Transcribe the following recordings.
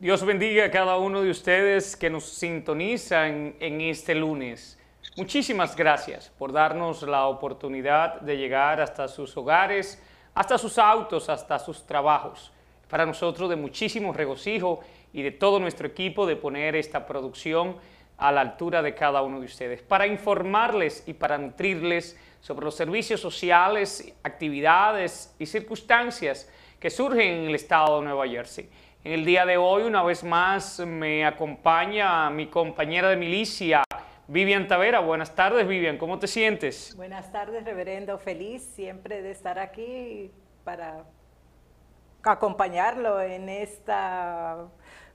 Dios bendiga a cada uno de ustedes que nos sintonizan en este lunes. Muchísimas gracias por darnos la oportunidad de llegar hasta sus hogares, hasta sus autos, hasta sus trabajos. Para nosotros de muchísimo regocijo y de todo nuestro equipo de poner esta producción a la altura de cada uno de ustedes, para informarles y para nutrirles sobre los servicios sociales, actividades y circunstancias que surgen en el estado de Nueva Jersey. En el día de hoy, una vez más, me acompaña mi compañera de milicia, Vivian Tavera. Buenas tardes, Vivian. ¿Cómo te sientes? Buenas tardes, reverendo. Feliz siempre de estar aquí para acompañarlo en esta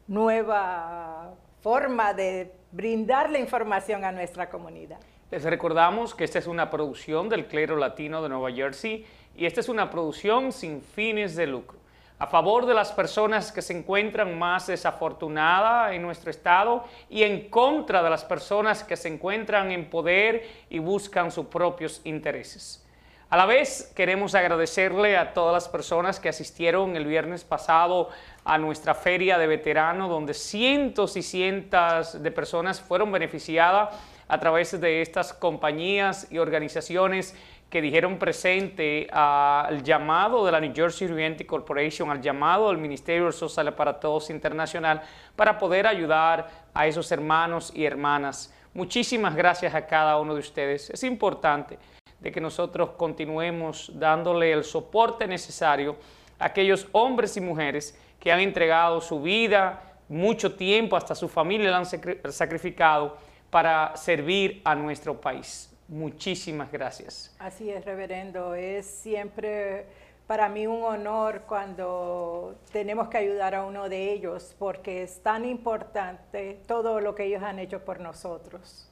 nueva forma de brindar la información a nuestra comunidad. Les recordamos que esta es una producción del clero latino de Nueva Jersey y esta es una producción sin fines de lucro a favor de las personas que se encuentran más desafortunadas en nuestro estado y en contra de las personas que se encuentran en poder y buscan sus propios intereses. A la vez, queremos agradecerle a todas las personas que asistieron el viernes pasado a nuestra feria de veteranos, donde cientos y cientos de personas fueron beneficiadas a través de estas compañías y organizaciones que dijeron presente al llamado de la New Jersey Realty Corporation, al llamado del Ministerio Social para Todos Internacional, para poder ayudar a esos hermanos y hermanas. Muchísimas gracias a cada uno de ustedes. Es importante de que nosotros continuemos dándole el soporte necesario a aquellos hombres y mujeres que han entregado su vida, mucho tiempo, hasta su familia la han sacrificado para servir a nuestro país. Muchísimas gracias. Así es, reverendo. Es siempre para mí un honor cuando tenemos que ayudar a uno de ellos porque es tan importante todo lo que ellos han hecho por nosotros.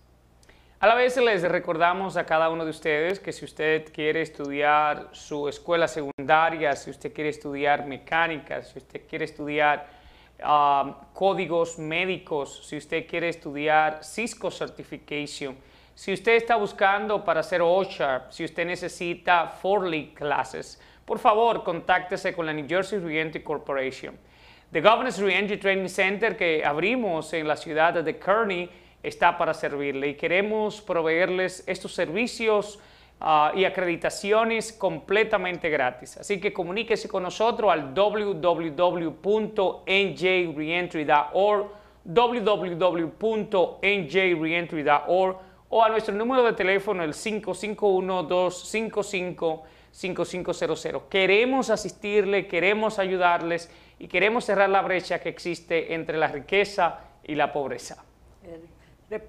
A la vez les recordamos a cada uno de ustedes que si usted quiere estudiar su escuela secundaria, si usted quiere estudiar mecánica, si usted quiere estudiar ah, códigos médicos, si usted quiere estudiar Cisco Certification, si usted está buscando para hacer OSHA, si usted necesita Forley classes, por favor, contáctese con la New Jersey Reentry Corporation. The Governor's Reentry Training Center que abrimos en la ciudad de Kearney está para servirle y queremos proveerles estos servicios ah, y acreditaciones completamente gratis. Así que comuníquese con nosotros al www.njreentry.org www.njreentry.org o a nuestro número de teléfono el 551-255-5500. Queremos asistirle, queremos ayudarles y queremos cerrar la brecha que existe entre la riqueza y la pobreza.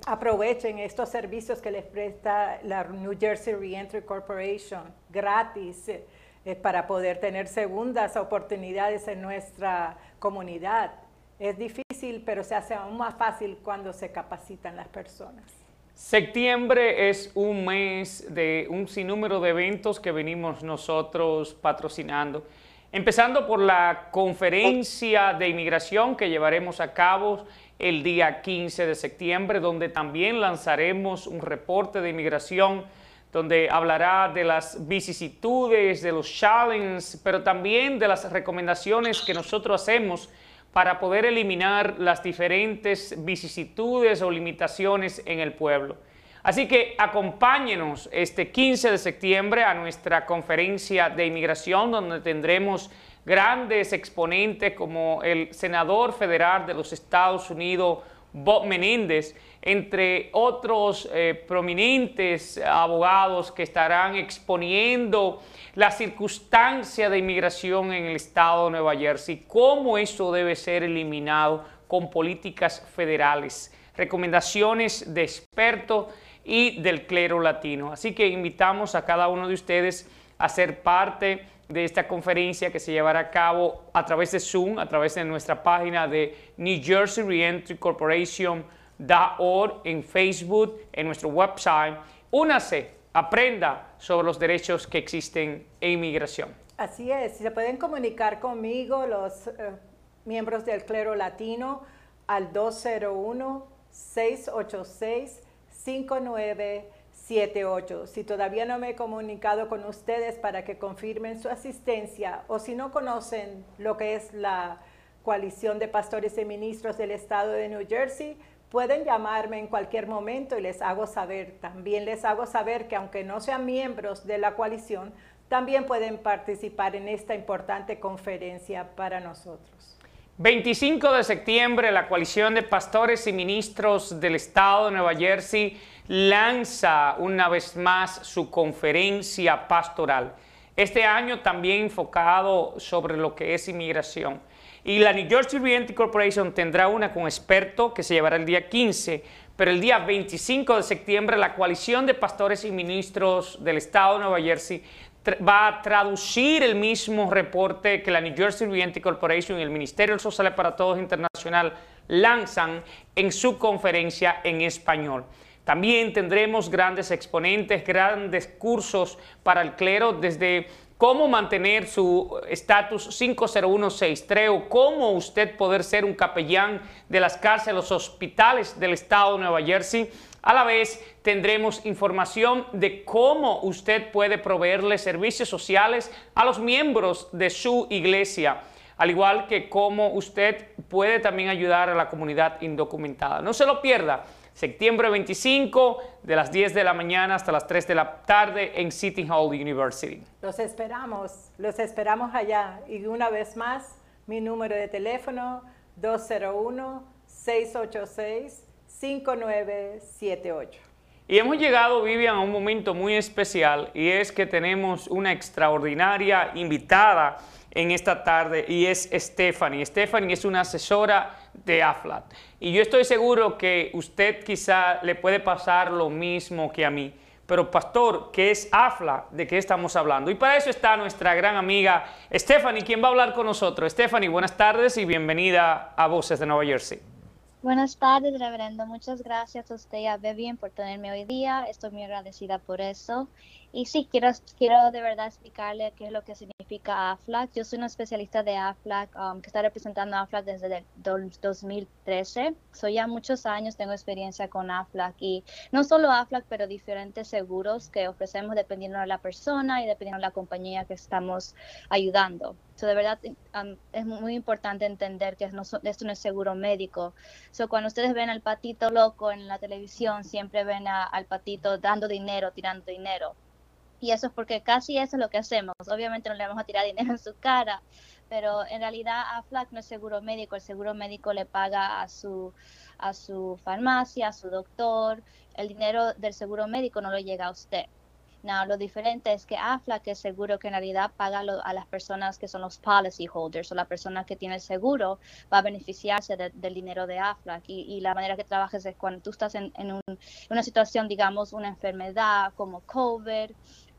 Aprovechen estos servicios que les presta la New Jersey Reentry Corporation gratis eh, eh, para poder tener segundas oportunidades en nuestra comunidad. Es difícil, pero se hace aún más fácil cuando se capacitan las personas. Septiembre es un mes de un sinnúmero de eventos que venimos nosotros patrocinando, empezando por la conferencia de inmigración que llevaremos a cabo el día 15 de septiembre, donde también lanzaremos un reporte de inmigración donde hablará de las vicisitudes, de los challenges, pero también de las recomendaciones que nosotros hacemos para poder eliminar las diferentes vicisitudes o limitaciones en el pueblo. Así que acompáñenos este 15 de septiembre a nuestra conferencia de inmigración donde tendremos grandes exponentes como el senador federal de los Estados Unidos, Bob Menéndez, entre otros eh, prominentes abogados que estarán exponiendo la circunstancia de inmigración en el estado de Nueva Jersey, cómo eso debe ser eliminado con políticas federales, recomendaciones de expertos y del clero latino. Así que invitamos a cada uno de ustedes a ser parte de esta conferencia que se llevará a cabo a través de Zoom, a través de nuestra página de New Jersey Reentry Corporation.org en Facebook, en nuestro website. Únase, aprenda sobre los derechos que existen en inmigración. Así es, se pueden comunicar conmigo los eh, miembros del clero latino al 201 686 59 78. Si todavía no me he comunicado con ustedes para que confirmen su asistencia o si no conocen lo que es la coalición de pastores y ministros del estado de New Jersey, pueden llamarme en cualquier momento y les hago saber. También les hago saber que aunque no sean miembros de la coalición, también pueden participar en esta importante conferencia para nosotros. 25 de septiembre, la coalición de pastores y ministros del estado de Nueva Jersey lanza una vez más su conferencia pastoral. Este año también enfocado sobre lo que es inmigración. Y la New Jersey Realty Corporation tendrá una con experto que se llevará el día 15, pero el día 25 de septiembre la coalición de pastores y ministros del estado de Nueva Jersey va a traducir el mismo reporte que la New Jersey Realty Corporation y el Ministerio Social para Todos Internacional lanzan en su conferencia en español. También tendremos grandes exponentes, grandes cursos para el clero desde cómo mantener su estatus 50163 o cómo usted poder ser un capellán de las cárceles, los hospitales del estado de Nueva Jersey. A la vez tendremos información de cómo usted puede proveerle servicios sociales a los miembros de su iglesia, al igual que cómo usted puede también ayudar a la comunidad indocumentada. No se lo pierda septiembre 25, de las 10 de la mañana hasta las 3 de la tarde en City Hall University. Los esperamos, los esperamos allá. Y una vez más, mi número de teléfono 201-686-5978. Y hemos llegado, Vivian, a un momento muy especial y es que tenemos una extraordinaria invitada en esta tarde y es Stephanie. Stephanie es una asesora de AFLAT. Y yo estoy seguro que usted quizá le puede pasar lo mismo que a mí. Pero pastor, ¿qué es AFLA? ¿De qué estamos hablando? Y para eso está nuestra gran amiga Stephanie, quien va a hablar con nosotros. Stephanie, buenas tardes y bienvenida a Voces de Nueva Jersey. Buenas tardes, reverendo. Muchas gracias a usted y a Bebian por tenerme hoy día. Estoy muy agradecida por eso. Y sí, quiero, quiero de verdad explicarle qué es lo que significa AFLAC. Yo soy una especialista de AFLAC um, que está representando a AFLAC desde el 2013. Soy ya muchos años, tengo experiencia con AFLAC y no solo AFLAC, pero diferentes seguros que ofrecemos dependiendo de la persona y dependiendo de la compañía que estamos ayudando. So, de verdad um, es muy importante entender que esto no es seguro médico. So, cuando ustedes ven al patito loco en la televisión, siempre ven al patito dando dinero, tirando dinero y eso es porque casi eso es lo que hacemos. Obviamente no le vamos a tirar dinero en su cara, pero en realidad AFLAC no es seguro médico, el seguro médico le paga a su, a su farmacia, a su doctor, el dinero del seguro médico no lo llega a usted. No, lo diferente es que AFLAC es seguro que en realidad paga a las personas que son los policy holders o la persona que tiene el seguro va a beneficiarse del dinero de AFLAC y, la manera que trabajas es cuando tú estás en, en una situación, digamos, una enfermedad como COVID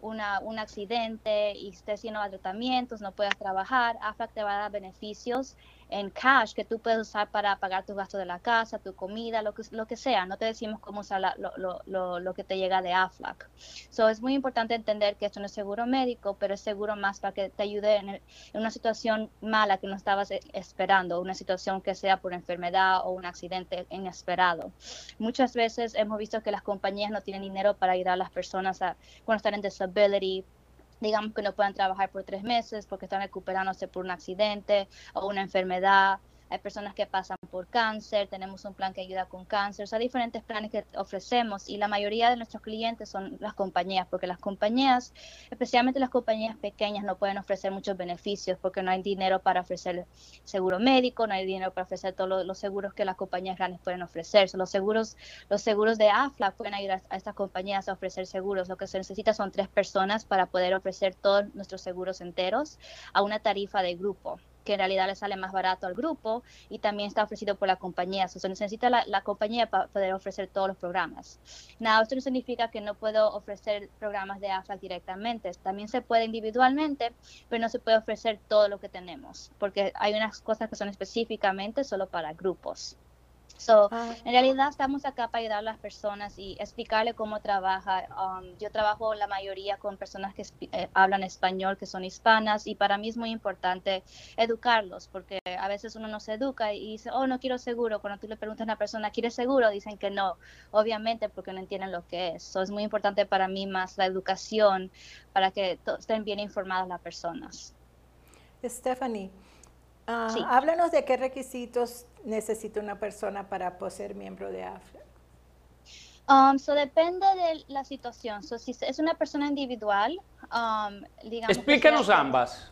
una, un accidente y estés haciendo tratamientos, no puedas trabajar, AFLAC te va a dar beneficios en cash que tú puedes usar para pagar tus gastos de la casa, tu comida, lo que, lo que sea. No te decimos cómo usar lo, lo, lo, lo, que te llega de AFLAC. So, es muy importante entender que esto no es seguro médico, pero es seguro más para que te ayude en, en una situación mala que no estabas e, esperando, una situación que sea por enfermedad o un accidente inesperado. Muchas veces hemos visto que las compañías no tienen dinero para ayudar a las personas a, cuando están en disability, digamos que no puedan trabajar por tres meses porque están recuperándose por un accidente o una enfermedad hay personas que pasan por cáncer, tenemos un plan que ayuda con cáncer, o sea, diferentes planes que ofrecemos y la mayoría de nuestros clientes son las compañías, porque las compañías, especialmente las compañías pequeñas, no pueden ofrecer muchos beneficios porque no hay dinero para ofrecer seguro médico, no hay dinero para ofrecer todos los, seguros que las compañías grandes pueden ofrecer. los seguros, los seguros de AFLA pueden ayudar a estas compañías a ofrecer seguros. Lo que se necesita son tres personas para poder ofrecer todos nuestros seguros enteros a una tarifa de grupo que en realidad le sale más barato al grupo y también está ofrecido por la compañía. O se necesita la, compañía para poder ofrecer todos los programas. Nada, esto no significa que no puedo ofrecer programas de AFLAC directamente. También se puede individualmente, pero no se puede ofrecer todo lo que tenemos, porque hay unas cosas que son específicamente solo para grupos. So, ah. en realidad estamos acá para ayudar a las personas y explicarle cómo trabaja. Um, yo trabajo la mayoría con personas que eh, hablan español, que son hispanas, y para mí es muy importante educarlos, porque a veces uno no se educa y dice, oh, no quiero seguro. Cuando tú le preguntas a una persona, ¿quieres seguro? Dicen que no, obviamente porque no entienden lo que es. So, es muy importante para mí más la educación para que estén bien informadas las personas. Stephanie, Ah, sí. Háblanos de qué requisitos necesita una persona para ser miembro de AFLAC. Um, so depende de la situación. So si es una persona individual, um, digamos. Explícanos sea- ambas.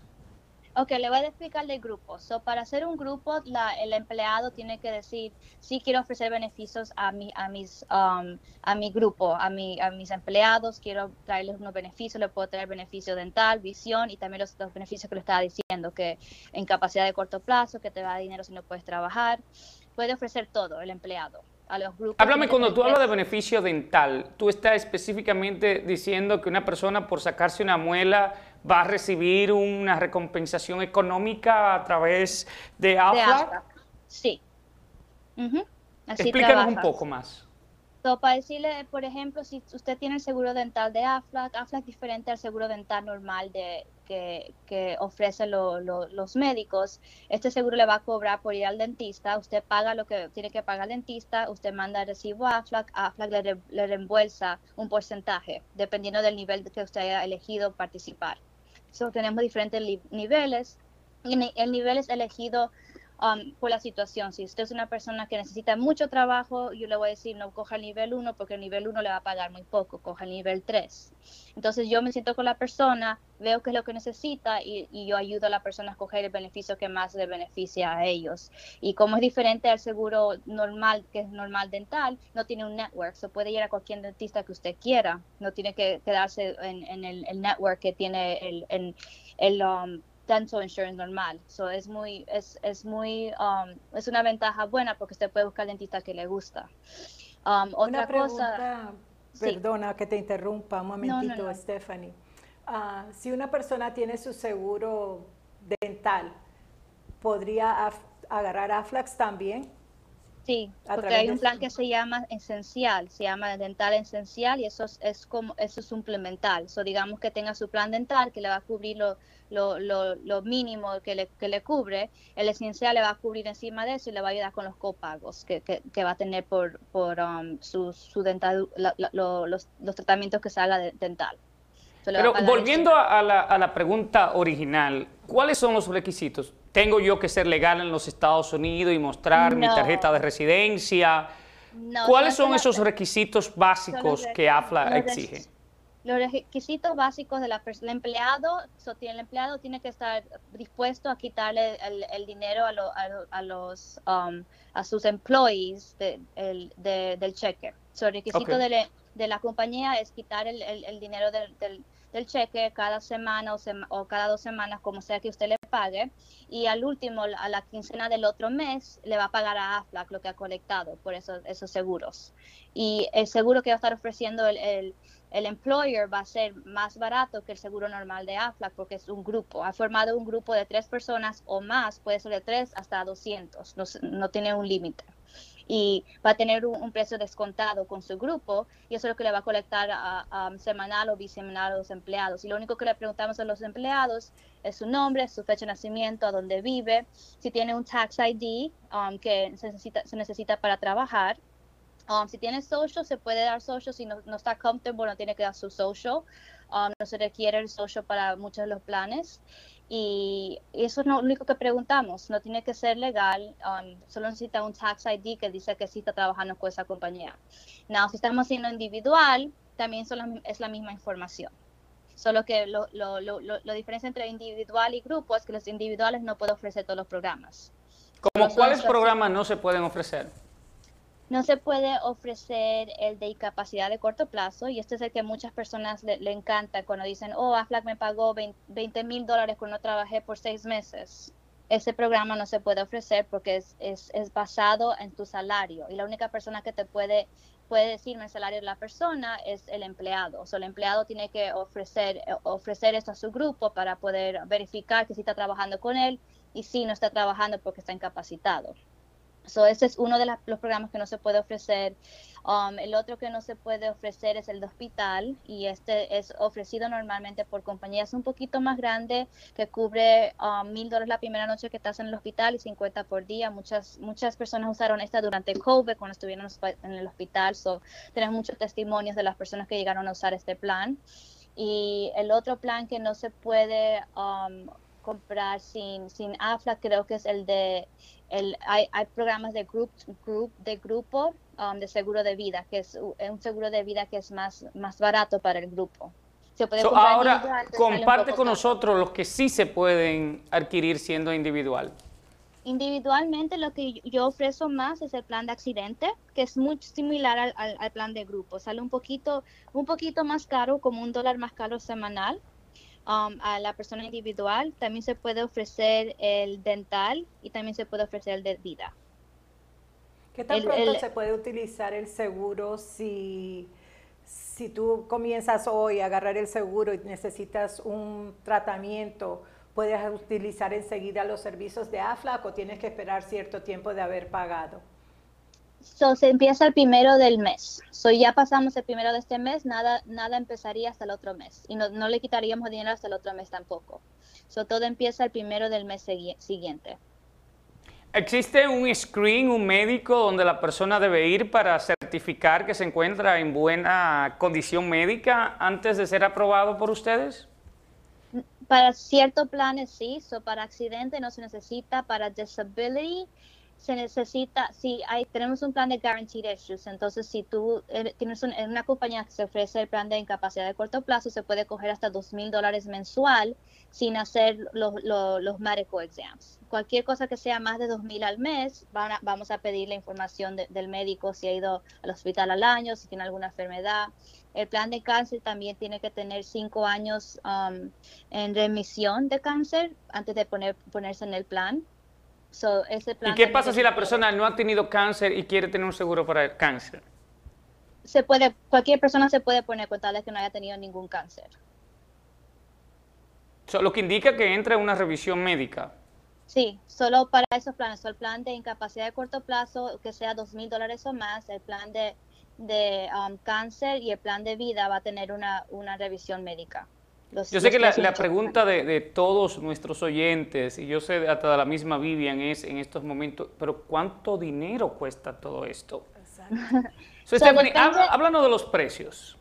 Ok, le voy a explicar de grupo. So, para hacer un grupo, la- el empleado tiene que decir, sí quiero ofrecer beneficios a mi, a mis, um, a mi grupo, a, mi, a mis empleados, quiero traerles unos beneficios, le puedo traer beneficio dental, visión y también los, los beneficios que le estaba diciendo, que en capacidad de corto plazo, que te da dinero si no puedes trabajar. Puede ofrecer todo el empleado a los grupos. Háblame cuando tú hablas de beneficio dental. Tú estás específicamente diciendo que una persona por sacarse una muela va a recibir una recompensación económica a través de AFLAC. Sí. Ujú. Así Explícanos un poco más. So, para decirle, por ejemplo, si usted tiene el seguro dental de AFLAC, AFLAC es diferente al seguro dental normal de, que, que ofrecen lo- lo- los médicos. Este seguro le va a cobrar por ir al dentista. Usted paga lo que tiene que pagar al dentista, usted manda el recibo a AFLAC, AFLAC le, re- le reembolsa un porcentaje, dependiendo del nivel que usted haya elegido participar. So, tenemos diferentes niveles. Y el nivel es elegido um, por la situación. Si usted es una persona que necesita mucho trabajo, yo le voy a decir no coja el nivel 1 porque el nivel 1 le va a pagar muy poco, coja el nivel 3. Entonces yo me siento con la persona, veo qué es lo que necesita y, y yo ayudo a la persona a escoger el beneficio que más le beneficia a ellos. Y como es diferente al seguro normal, que es normal dental, no tiene un network, se puede ir a cualquier dentista que usted quiera, no tiene que quedarse en, el network que tiene el, en- el um, dental insurance normal. So es muy, es, es muy, um, es una ventaja buena porque usted puede buscar dentista que le gusta. Um, otra Una cosa, Sí. perdona que te interrumpa un momentito, no. Stephanie. Ah, si una persona tiene su seguro dental, ¿podría af- agarrar AFLAX también? Sí, porque hay un plan que se llama esencial, se llama dental esencial y eso es, es como, eso es suplemental. So digamos que tenga su plan dental que le va a cubrir lo, lo, lo, lo mínimo que le, que le cubre, el esencial le va a cubrir encima de eso y le va a ayudar con los copagos que, que, que va a tener por, por um, su, su dental, la- la- lo- los, los tratamientos que se haga de- dental. So, Pero volviendo a la, a la pregunta original, ¿cuáles son los requisitos? ¿Tengo yo que ser legal en los Estados Unidos y mostrar mi tarjeta de residencia? No, ¿Cuáles son son esos requisitos básicos que AFLA exige? Los requisitos básicos de la persona, el empleado, so, el empleado tiene que estar dispuesto a quitarle el, el dinero a, lo- a a los um, a sus employees de- el- de- del cheque. So, el requisito de, de la compañía es quitar el, el- el dinero del, del- del cheque cada semana o, sema- o cada dos semanas, como sea que usted le pague, y al último, a la quincena del otro mes, le va a pagar a AFLAC lo que ha colectado por esos, esos seguros. Y el seguro que va a estar ofreciendo el, el, el employer va a ser más barato que el seguro normal de AFLAC porque es un grupo. Ha formado un grupo de tres personas o más, puede ser de tres hasta 200, no, no tiene un límite. Y va a tener un, precio descontado con su grupo y eso es lo que le va a colectar a- a semanal o bisemanal a los empleados. Y lo único que le preguntamos a los empleados es su nombre, su fecha de nacimiento, a dónde vive, si tiene un tax ID um, que se necesita, se necesita para trabajar. Um, si tiene social, se puede dar social. Si no, no está comfortable, no tiene que dar su social. Um, no se requiere el social para muchos de los planes. Y eso es lo único que preguntamos. No tiene que ser legal. um, solo necesita un tax ID que dice que sí está trabajando con esa compañía. Now, si estamos haciendo individual, también son la- es la misma información. Solo que lo, lo, lo, lo, diferencia entre individual y grupo es que los individuales no pueden ofrecer todos los programas. ¿Cómo son cuáles programas no se pueden ofrecer? No se puede ofrecer el de discapacidad de corto plazo y este es el que muchas personas le, encanta cuando dicen, oh, AFLAC me pagó 20 mil dólares cuando trabajé por seis meses. Ese programa no se puede ofrecer porque es, es, es basado en tu salario y la única persona que te puede, puede decirme el salario de la persona es el empleado. O sea, el empleado tiene que ofrecer, eh, ofrecer esto a su grupo para poder verificar que sí está trabajando con él y si no está trabajando porque está incapacitado. So, ese es uno de la- los programas que no se puede ofrecer. Um, el otro que no se puede ofrecer es el de hospital y este es ofrecido normalmente por compañías un poquito más grandes que cubre um, mil dólares la primera noche que estás en el hospital y 50 por día. Muchas muchas personas usaron esta durante COVID cuando estuvieron en el hospital. So, tenemos muchos testimonios de las personas que llegaron a usar este plan. Y el otro plan que no se puede um, comprar sin, sin AFLA, creo que es el de, el, hay, hay programas de, group, group, de grupo um, de seguro de vida, que es un seguro de vida que es más, más barato para el grupo. Se puede ahora, comparte con nosotros los que sí se pueden adquirir siendo individual. Individualmente lo que yo ofrezco más es el plan de accidente, que es muy similar al, al, plan de grupo. Sale un poquito, un poquito más caro, como un dólar más caro semanal um, a la persona individual. También se puede ofrecer el dental y también se puede ofrecer el de vida. ¿Qué tan pronto se puede utilizar el seguro si, si tú comienzas hoy a agarrar el seguro y necesitas un tratamiento? puedes utilizar enseguida los servicios de AFLAC o tienes que esperar cierto tiempo de haber pagado? So, se empieza el primero del mes. So, ya pasamos el primero de este mes, nada, nada empezaría hasta el otro mes. Y no, no le quitaríamos dinero hasta el otro mes tampoco. So, todo empieza el primero del mes siguiente. ¿Existe un screen, un médico donde la persona debe ir para certificar que se encuentra en buena condición médica antes de ser aprobado por ustedes? Para ciertos planes sí, so para accidente no se necesita, para disability se necesita, si hay, tenemos un plan de guaranteed issues, entonces si tú tienes una compañía que se ofrece el plan de incapacidad de corto plazo, se puede coger hasta dos mil dólares mensual sin hacer los, los, los medical exams. Cualquier cosa que sea más de dos mil al mes, vamos a pedir la información del médico si ha ido al hospital al año, si tiene alguna enfermedad. El plan de cáncer también tiene que tener cinco años um, en remisión de cáncer antes de poner, ponerse en el plan. ¿Y qué pasa si la persona no ha tenido cáncer y quiere tener un seguro para el cáncer? Se puede, cualquier persona se puede poner con tal de que no haya tenido ningún cáncer. lo que indica que entra en una revisión médica. Sí, solo para esos planes. el plan de incapacidad de corto plazo, que sea dos mil dólares o más, el plan de de um, cáncer y el plan de vida va a tener una, una revisión médica. Yo sé que la, la pregunta de, de, todos nuestros oyentes, y yo sé hasta de la misma Vivian, es en estos momentos, pero ¿cuánto dinero cuesta todo esto? Exacto. so, háblanos de los precios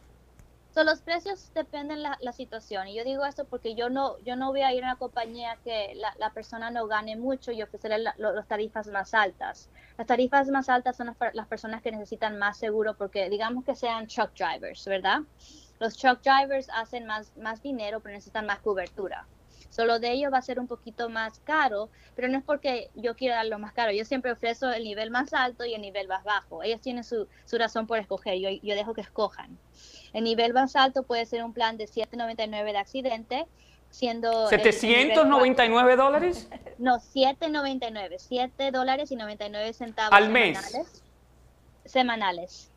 los precios dependen la, la situación. Y yo digo esto porque yo no, yo no voy a ir a una compañía que la, la persona no gane mucho y ofrecerle las tarifas más altas. Las tarifas más altas son las, las, personas que necesitan más seguro porque digamos que sean truck drivers, ¿verdad? Los truck drivers hacen más, más dinero pero necesitan más cobertura. Solo de ellos va a ser un poquito más caro, pero no es porque yo quiera darlo más caro. Yo siempre ofrezco el nivel más alto y el nivel más bajo. Ellos tienen su, su razón por escoger. Yo, yo dejo que escojan. El nivel más alto puede ser un plan de 7.99 de accidente, siendo... ¿799 dólares? No, 7.99, 7 dólares y 99 centavos. ¿Al mes? Semanales. Semanales.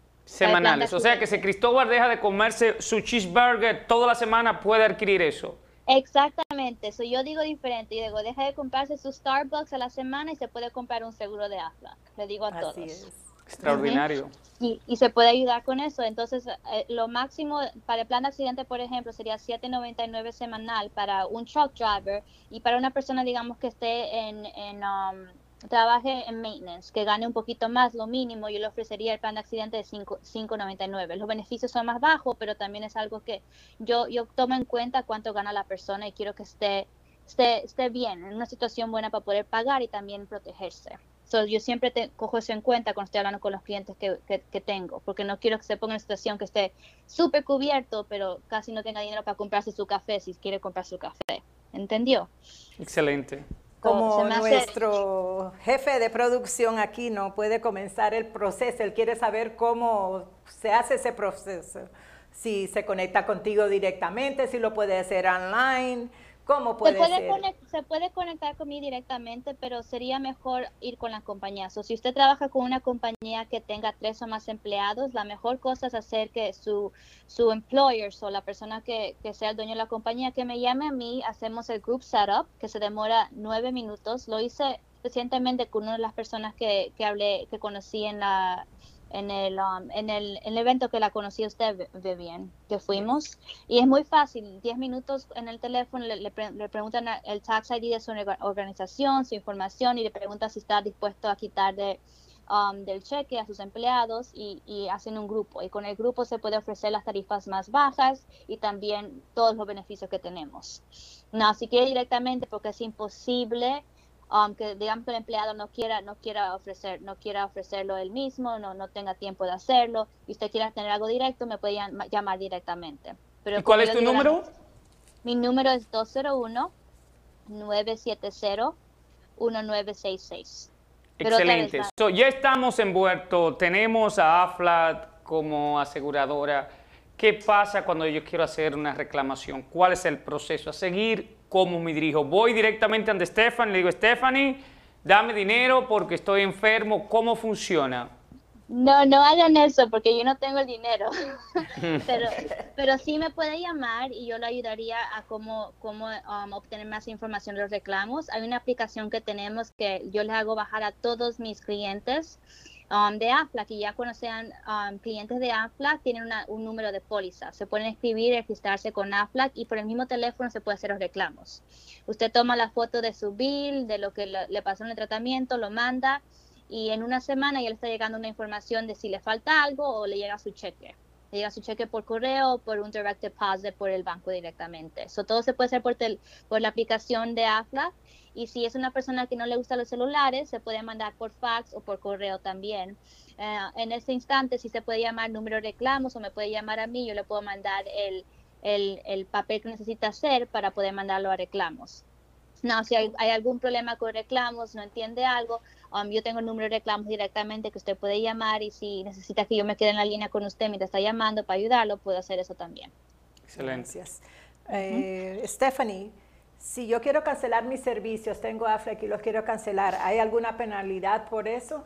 O sea que si Cristóbal deja de comerse su cheeseburger toda la semana, puede adquirir eso. Exactamente, eso yo digo diferente, yo digo, deja de comprarse su Starbucks a la semana y se puede comprar un seguro de AFLAC, le digo a Así todos. Es. Extraordinario. y, y, se puede ayudar con eso. Entonces, eh, lo máximo para el plan de accidente, por ejemplo, sería 7.99 semanal para un truck driver y para una persona, digamos, que esté en, en um, trabaje en maintenance, que gane un poquito más, lo mínimo, yo le ofrecería el plan de accidente de 5.99. Los beneficios son más bajos, pero también es algo que yo, yo tomo en cuenta cuánto gana la persona y quiero que esté, esté, esté bien, en una situación buena para poder pagar y también protegerse yo siempre te, cojo eso en cuenta cuando estoy hablando con los clientes que, que, tengo, porque no quiero que se ponga en una situación que esté súper cubierto, pero casi no tenga dinero para comprarse su café si quiere comprar su café. ¿Entendió? Excelente. Como nuestro jefe de producción aquí no puede comenzar el proceso, él quiere saber cómo se hace ese proceso, si se conecta contigo directamente, si lo puede hacer online, ¿Cómo puede, se puede ser? se puede conectar conmigo directamente, pero sería mejor ir con la compañía. O si usted trabaja con una compañía que tenga tres o más empleados, la mejor cosa es hacer que su, su employer o la persona que, que sea el dueño de la compañía que me llame a mí, hacemos el group setup, que se demora nueve minutos. Lo hice recientemente con una de las personas que, que hablé, que conocí en la en el, um, en el, en el evento que la conocí usted, bien que fuimos. Y es muy fácil, 10 minutos en el teléfono, le, le, preguntan el tax ID de su organización, su información y le preguntan si está dispuesto a quitar de, um, del cheque a sus empleados y, y, hacen un grupo. Y con el grupo se puede ofrecer las tarifas más bajas y también todos los beneficios que tenemos. No, si quiere directamente, porque es imposible aunque um, digamos que el empleado no quiera no quiera ofrecer no quiera ofrecerlo él mismo no no tenga tiempo de hacerlo y usted quiera tener algo directo me puede llamar directamente pero ¿Y cuál es tu número mi número es 201 970 1966 Excelente. ya estamos envueltos, tenemos a AFLAT como aseguradora. ¿Qué pasa cuando yo quiero hacer una reclamación? ¿Cuál es el proceso a seguir? ¿Cómo me dirijo? Voy directamente ante Stephanie, le digo, Stephanie, dame dinero porque estoy enfermo. ¿Cómo funciona? No, no hagan eso porque yo no tengo el dinero. pero, pero sí me puede llamar y yo le ayudaría a cómo, cómo um, obtener más información de los reclamos. Hay una aplicación que tenemos que yo le hago bajar a todos mis clientes um, de AFLAC y ya cuando sean um, clientes de AFLAC tienen un número de póliza. Se pueden escribir, registrarse con AFLAC y por el mismo teléfono se puede hacer los reclamos. Usted toma la foto de su bill, de lo que le, le pasó en el tratamiento, lo manda y en una semana ya le está llegando una información de si le falta algo o le llega su cheque. Le llega su cheque por correo o por un direct deposit por el banco directamente. Eso todo se puede hacer por, por la aplicación de AFLA y si es una persona que no le gustan los celulares, se puede mandar por fax o por correo también. Eh, en ese instante, si se puede llamar número de reclamos o me puede llamar a mí, yo le puedo mandar el, el papel que necesita hacer para poder mandarlo a reclamos. No, si hay, hay, algún problema con reclamos, no entiende algo, Um, yo tengo el número de reclamos directamente que usted puede llamar y si necesita que yo me quede en la línea con usted mientras está llamando para ayudarlo, puedo hacer eso también. Excelente. Gracias. Eh, Stephanie, si yo quiero cancelar mis servicios, tengo AFLEC y los quiero cancelar, ¿hay alguna penalidad por eso?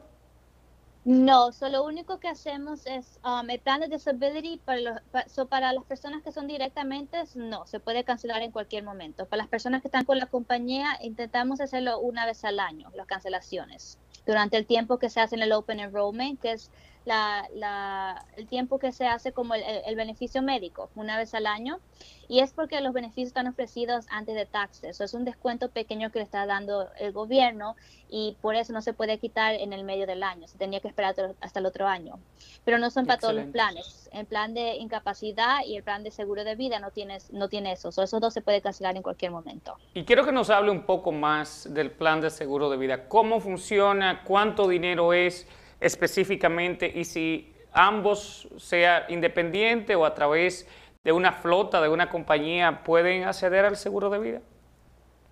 No, so lo único que hacemos es um, de disability para, los, para las personas que son directamente, no, se puede cancelar en cualquier momento. Para las personas que están con la compañía, intentamos hacerlo una vez al año, las cancelaciones, durante el tiempo que se hace en el Open Enrollment, que es la, el tiempo que se hace como el, beneficio médico, una vez al año. Y es porque los beneficios están ofrecidos antes de taxes. es un descuento pequeño que le está dando el gobierno y por eso no se puede quitar en el medio del año. Se tenía que esperar hasta el otro año. Pero no son para todos los planes. El plan de incapacidad y el plan de seguro de vida no, tienes, no tiene eso. esos dos se puede cancelar en cualquier momento. Y quiero que nos hable un poco más del plan de seguro de vida. ¿Cómo funciona? ¿Cuánto dinero es? Específicamente y si ambos, sea independiente o a través de una flota, de una compañía, pueden acceder al seguro de vida?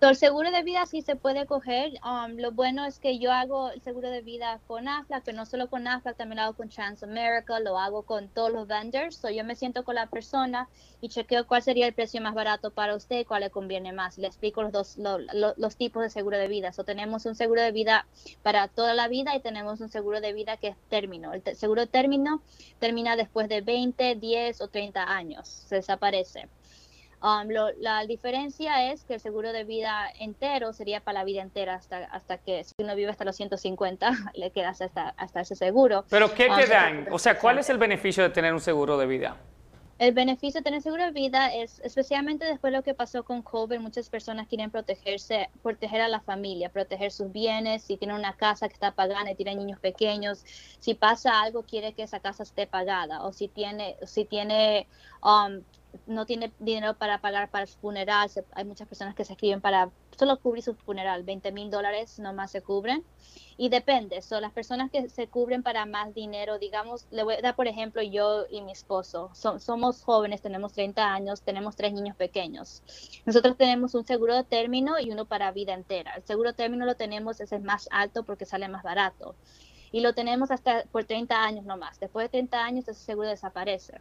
El seguro de vida sí se puede coger. Um, lo bueno es que yo hago el seguro de vida con AFLAC, pero no solo con AFLAC, también lo hago con Transamerica, lo hago con todos los vendors. So yo me siento con la persona y chequeo cuál sería el precio más barato para usted y cuál le conviene más. Le explico los dos los tipos de seguro de vida. So tenemos un seguro de vida para toda la vida y tenemos un seguro de vida que es término. El seguro término termina después de 20, 10 o 30 años. Se desaparece. Um, la diferencia es que el seguro de vida entero sería para la vida entera hasta, hasta que si uno vive hasta los 150 le quedas hasta, hasta ese seguro. Pero ¿qué te um, dan? O sea, ¿cuál es el beneficio de tener un seguro de vida? El beneficio de tener seguro de vida es, especialmente después de lo que pasó con COVID, muchas personas quieren protegerse, proteger a la familia, proteger sus bienes, si tienen una casa que está pagada y tienen niños pequeños, si pasa algo quiere que esa casa esté pagada, o si tiene, si tiene um, no tiene dinero para pagar para su funeral. hay muchas personas que se escriben para solo cubrir su funeral, 20 mil dólares nomás se cubren. Y depende, son las personas que se cubren para más dinero, digamos, le voy a dar por ejemplo yo y mi esposo, somos jóvenes, tenemos 30 años, tenemos tres niños pequeños. Nosotros tenemos un seguro de término y uno para vida entera. El seguro de término lo tenemos, ese es más alto porque sale más barato. Y lo tenemos hasta por 30 años nomás. Después de 30 años ese seguro desaparece.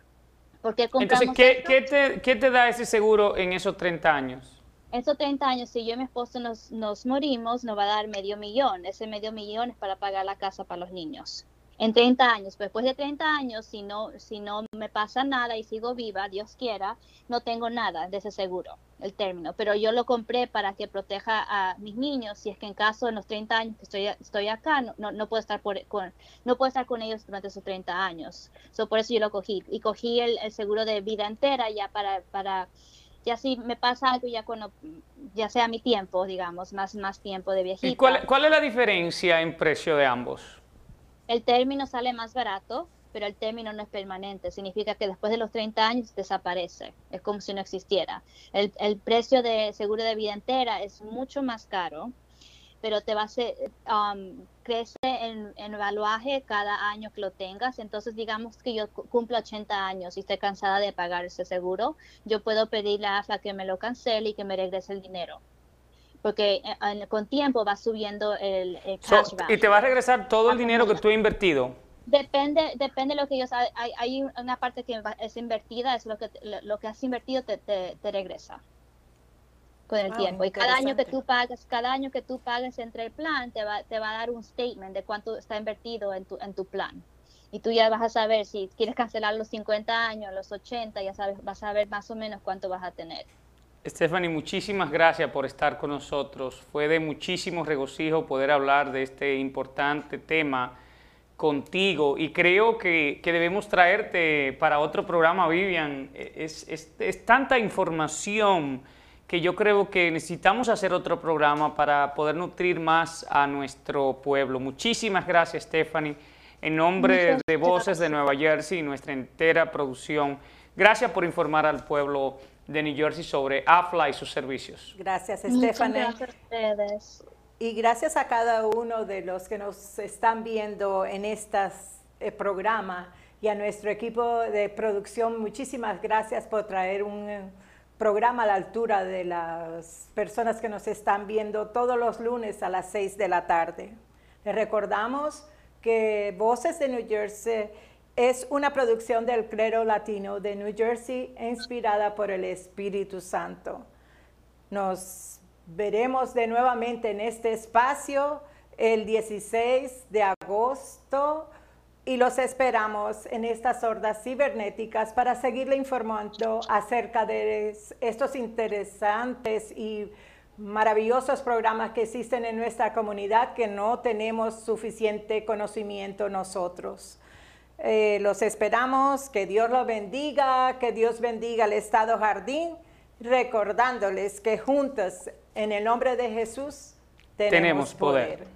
Entonces, ¿qué, ¿qué, te, ¿qué, te, da ese seguro en esos 30 años? En esos 30 años, si yo y mi esposo nos, nos morimos, nos va a dar medio millón. Ese medio millón es para pagar la casa para los niños en 30 años. Después de 30 años, si no, si no me pasa nada y sigo viva, Dios quiera, no tengo nada de ese seguro, el término. Pero yo lo compré para que proteja a mis niños, si es que en caso en los 30 años que estoy, estoy acá, no, no, puedo estar por, con, no puedo estar con ellos durante esos 30 años. So, por eso yo lo cogí. Y cogí el, seguro de vida entera ya para... para ya si me pasa algo ya cuando ya sea mi tiempo, digamos, más, más tiempo de viejita. ¿Y cuál, cuál es la diferencia en precio de ambos? El término sale más barato, pero el término no es permanente. Significa que después de los 30 años desaparece. Es como si no existiera. El, el precio de seguro de vida entera es mucho más caro, pero te va a hacer, um, crece en, en cada año que lo tengas. Entonces, digamos que yo cumplo 80 años y estoy cansada de pagar ese seguro, yo puedo pedirle a AFLA que me lo cancele y que me regrese el dinero porque eh, con tiempo va subiendo el, cashback. ¿Y te va a regresar todo el dinero que tú has invertido? Depende, depende de lo que ellos hay, hay una parte que es invertida, es lo que lo, que has invertido te, te, regresa con el tiempo. Y cada año que tú pagas, cada año que tú pagas entre el plan, te va, te va a dar un statement de cuánto está invertido en tu, en tu plan. Y tú ya vas a saber si quieres cancelar los 50 años, los 80, ya sabes, vas a ver más o menos cuánto vas a tener. Stephanie, muchísimas gracias por estar con nosotros. Fue de muchísimo regocijo poder hablar de este importante tema contigo y creo que, debemos traerte para otro programa, Vivian. Es, es, tanta información que yo creo que necesitamos hacer otro programa para poder nutrir más a nuestro pueblo. Muchísimas gracias, Stephanie. En nombre de Voces de Nueva Jersey y nuestra entera producción, gracias por informar al pueblo de New Jersey sobre AFLA y sus servicios. Gracias, Stephanie. Gracias a ustedes. Y gracias a cada uno de los que nos están viendo en este programa y a nuestro equipo de producción, muchísimas gracias por traer un eh, programa a la altura de las personas que nos están viendo todos los lunes a las 6 de la tarde. Les recordamos que Voces de New Jersey es una producción del clero latino de New Jersey inspirada por el Espíritu Santo. Nos veremos de nuevamente en este espacio el 16 de agosto y los esperamos en estas hordas cibernéticas para seguirle informando acerca de estos interesantes y maravillosos programas que existen en nuestra comunidad que no tenemos suficiente conocimiento nosotros. Eh, los esperamos, que Dios los bendiga, que Dios bendiga el Estado Jardín, recordándoles que juntos en el nombre de Jesús tenemos, poder.